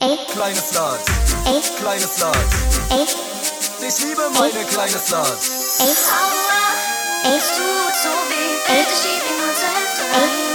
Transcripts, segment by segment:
Kleines Lars. Kleines Lars. Ich liebe meine kleine Lars. Ich. Ich tut so weh. Ich schieb ihm unsere Hälfte.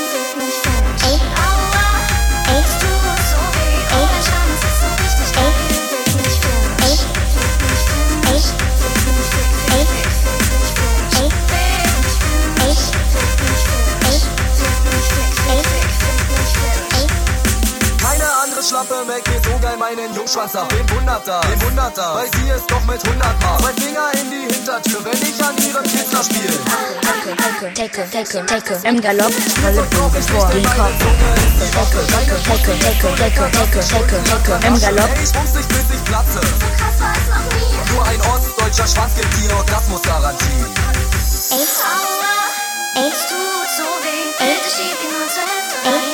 Schlappe make mir so geil meinen Jungschwanz ab. Wen wundert da? Wen wundert da? Weil sie ist doch mit 100 Mal. Zwei Finger in die Hintertür, wenn ich an ihrem Kitzler spiele. Take, take, take, take, im Galopp, Bube vor den Kopf. Take, take, take, take, take, take, take, take, im Galopp. Ey, ich muss dich bis ich platze. Es noch. Nur ein ostdeutscher Schwanz gibt dir Orgasmusgarantie. Aua, es tut so weh, bitte schieb ihn nur zur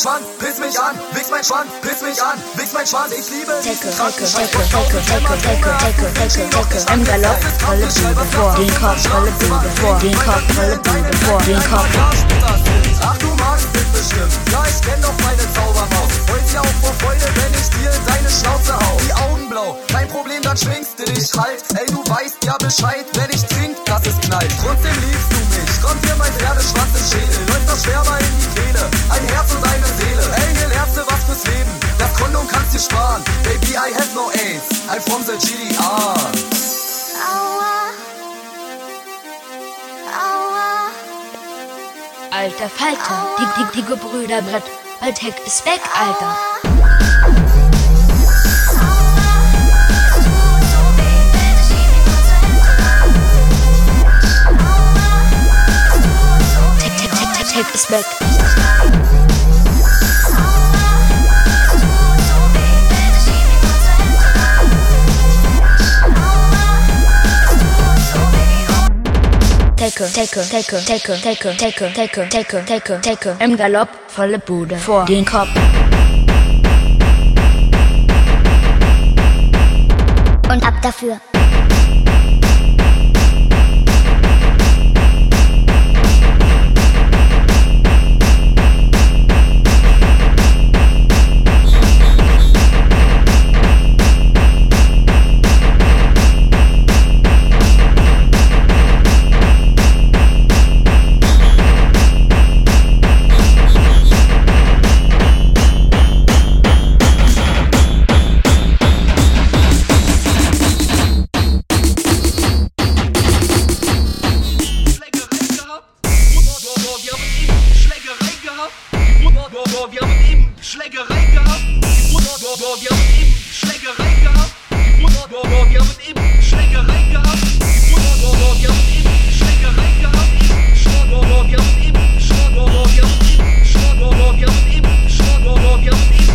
Schwanz, piss mich an, wichs mein Schwanz, piss mich an, wichs mein Schwanz, ich liebe take, Scheiß. take, take, take, take, take, take, im Galopp, volle Bube vor den Kopf, volle Bube vor den Kopf, volle Bube vor den Kopf. Ach, du magst es bestimmt. Ja, ich kenn doch meine Zaubermaus. Heult ja auch vor Freude, wenn ich dir in deine Schnauze hau. Die Augen blau, dann schwingst du dich halt. Ey, du weißt ja Bescheid, wenn ich trink, dass es knallt. Trotzdem liebst du mich. Kommt dir mein Pferdeschwanz im Schädel. Läuft das Schwärmer in die Kehle. Ein Herz und eine Seele. Ey, hier lernst du was fürs Leben. Das Kondom kannst dir sparen. Baby, I have no AIDS. I'm from the GDR. Aua, aua. Alter Falter, die, die, die Gebrüderbrett, Altek ist weg, Alter. Take, take, take, take ist weg. Take, take, take, take, take, take, take, take, take, take, take, im Galopp, volle Bude vor den Kopf. Und ab dafür. wir haben eben Schlägerei gehabt. Wir haben eben Schlägerei gehabt. Wir haben eben Schlägerei gehabt. Wir haben eben Schlägerei gehabt. Wir haben eben Schlägerei gehabt. Wir haben eben Schlägerei gehabt.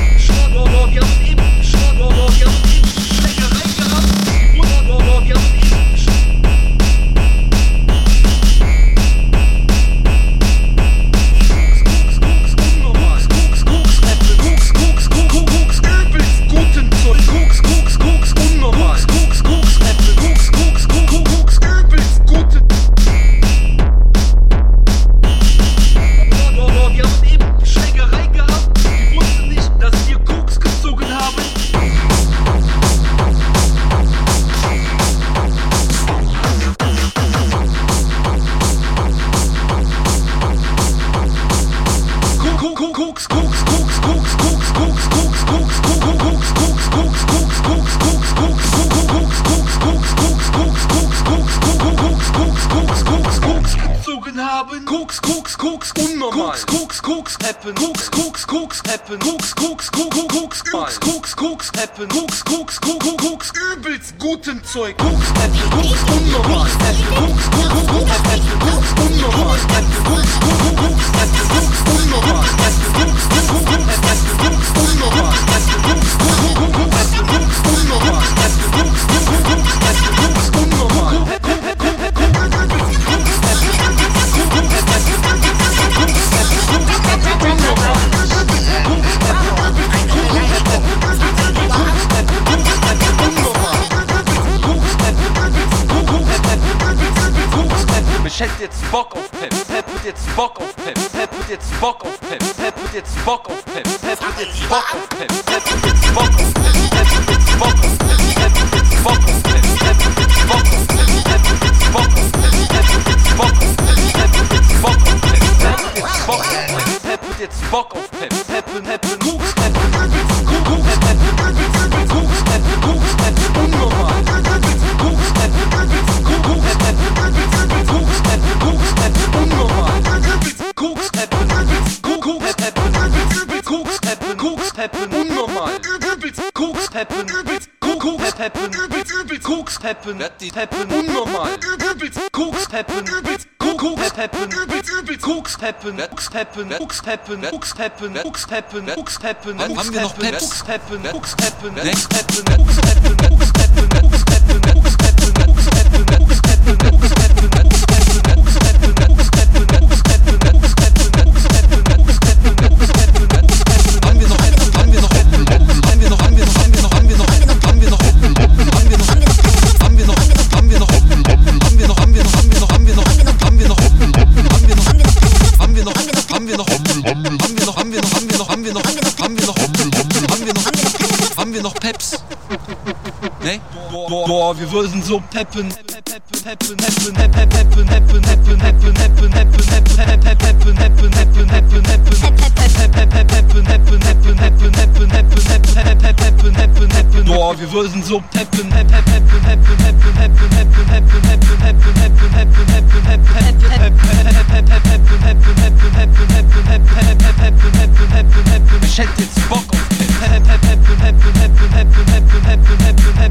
Zeug. Guck's, Äpfel, guck's, unnormal. Äpfel, guck's, guck's, guck's, Äpfel, guck's, unnormal. Äpfel, auf Pep. Pep hat jetzt Bock auf Pep. Pep hat jetzt Bock auf Pep. Pep hat jetzt Bock auf Pep. Pep hat jetzt Bock auf Pep. Pep hat jetzt Bock auf Pep. Pep hat jetzt Bock auf Pep. Pep hat jetzt Bock auf Pep. Pep hat jetzt Bock auf Pep. Pep hat jetzt Bock auf Pep. Pep hat jetzt Bock auf Pep. Pep hat jetzt Bock auf Pep. Pep hat jetzt Bock auf Pep. Peppen, Heppen, Koks, Peppen, Koks, Peppen, Koks, Peppen, Koks, Peppen, unnormal. Koks, Peppen, Peppen, unnormal. Koks, Peppen, Koks, Peppen, Koks, Peppen, Koks, Peppen, Koks, Peppen, Koks, Peppen, Koks, Peppen, Koks, Peppen, Haben wir noch Peps? Koks, Peppen, Koks, Peppen, Koks, Peppen, Koks, Peppen, Koks, Peppen, Koks, Peppen, peppen, peppen, peppen, peppen, Boah, wir würden so peppen. Ich hätte jetzt Bock auf Haben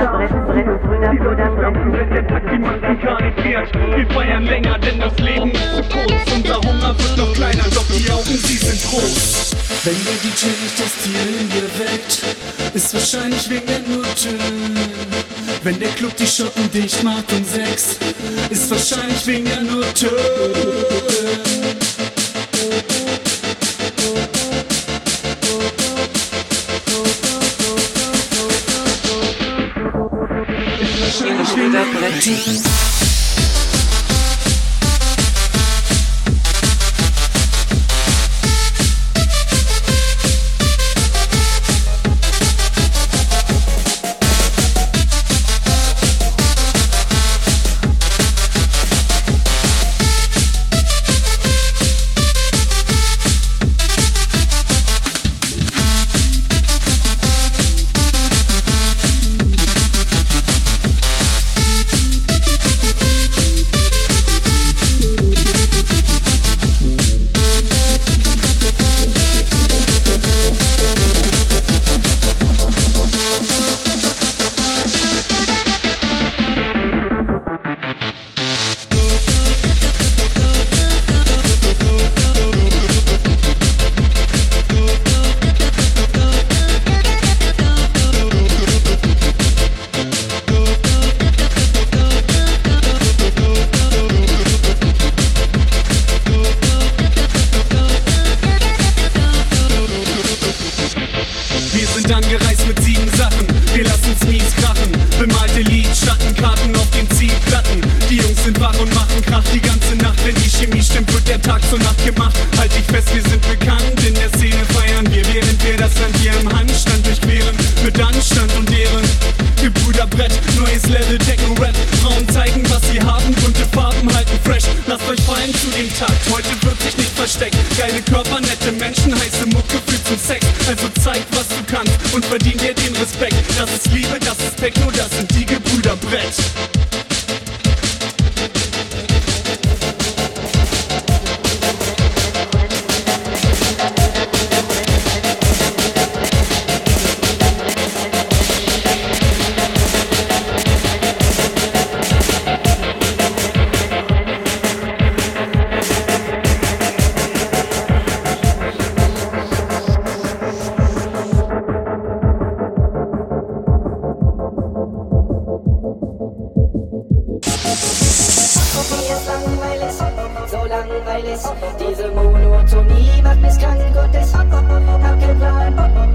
Brüder, Brüder, Brett, Brett, Brüder, Brüder, Brett. Wir feiern länger, denn das Leben ist zu kurz. Unser Hunger wird noch kleiner, doch die Augen, sie sind groß. Wenn der DJ nicht das Tier in dir weckt, ist wahrscheinlich wegen der Nutten. Wenn der Club die Schotten dicht macht um sechs, ist wahrscheinlich wegen der Nutten. clarity. Nacht zu Nacht gemacht. Halt dich fest, wir sind bekannt. In der Szene feiern wir, während wir das Land hier im Handstand durchqueren. Mit Anstand und Ehren. Gebrüderbrett, neues Level, Techno-Rap. Frauen zeigen, was sie haben. Bunte Farben halten fresh. Lasst euch fallen zu dem Tag. Heute wird sich nicht versteckt. Geile Körper, nette Menschen, heiße Mucke führt zum Sex. Also zeigt, was du kannst und verdient dir den Respekt. Das ist Liebe, das ist Techno, das sind die Gebrüderbrett. Diese Monotonie macht mich krank und ich hab keinen Plan.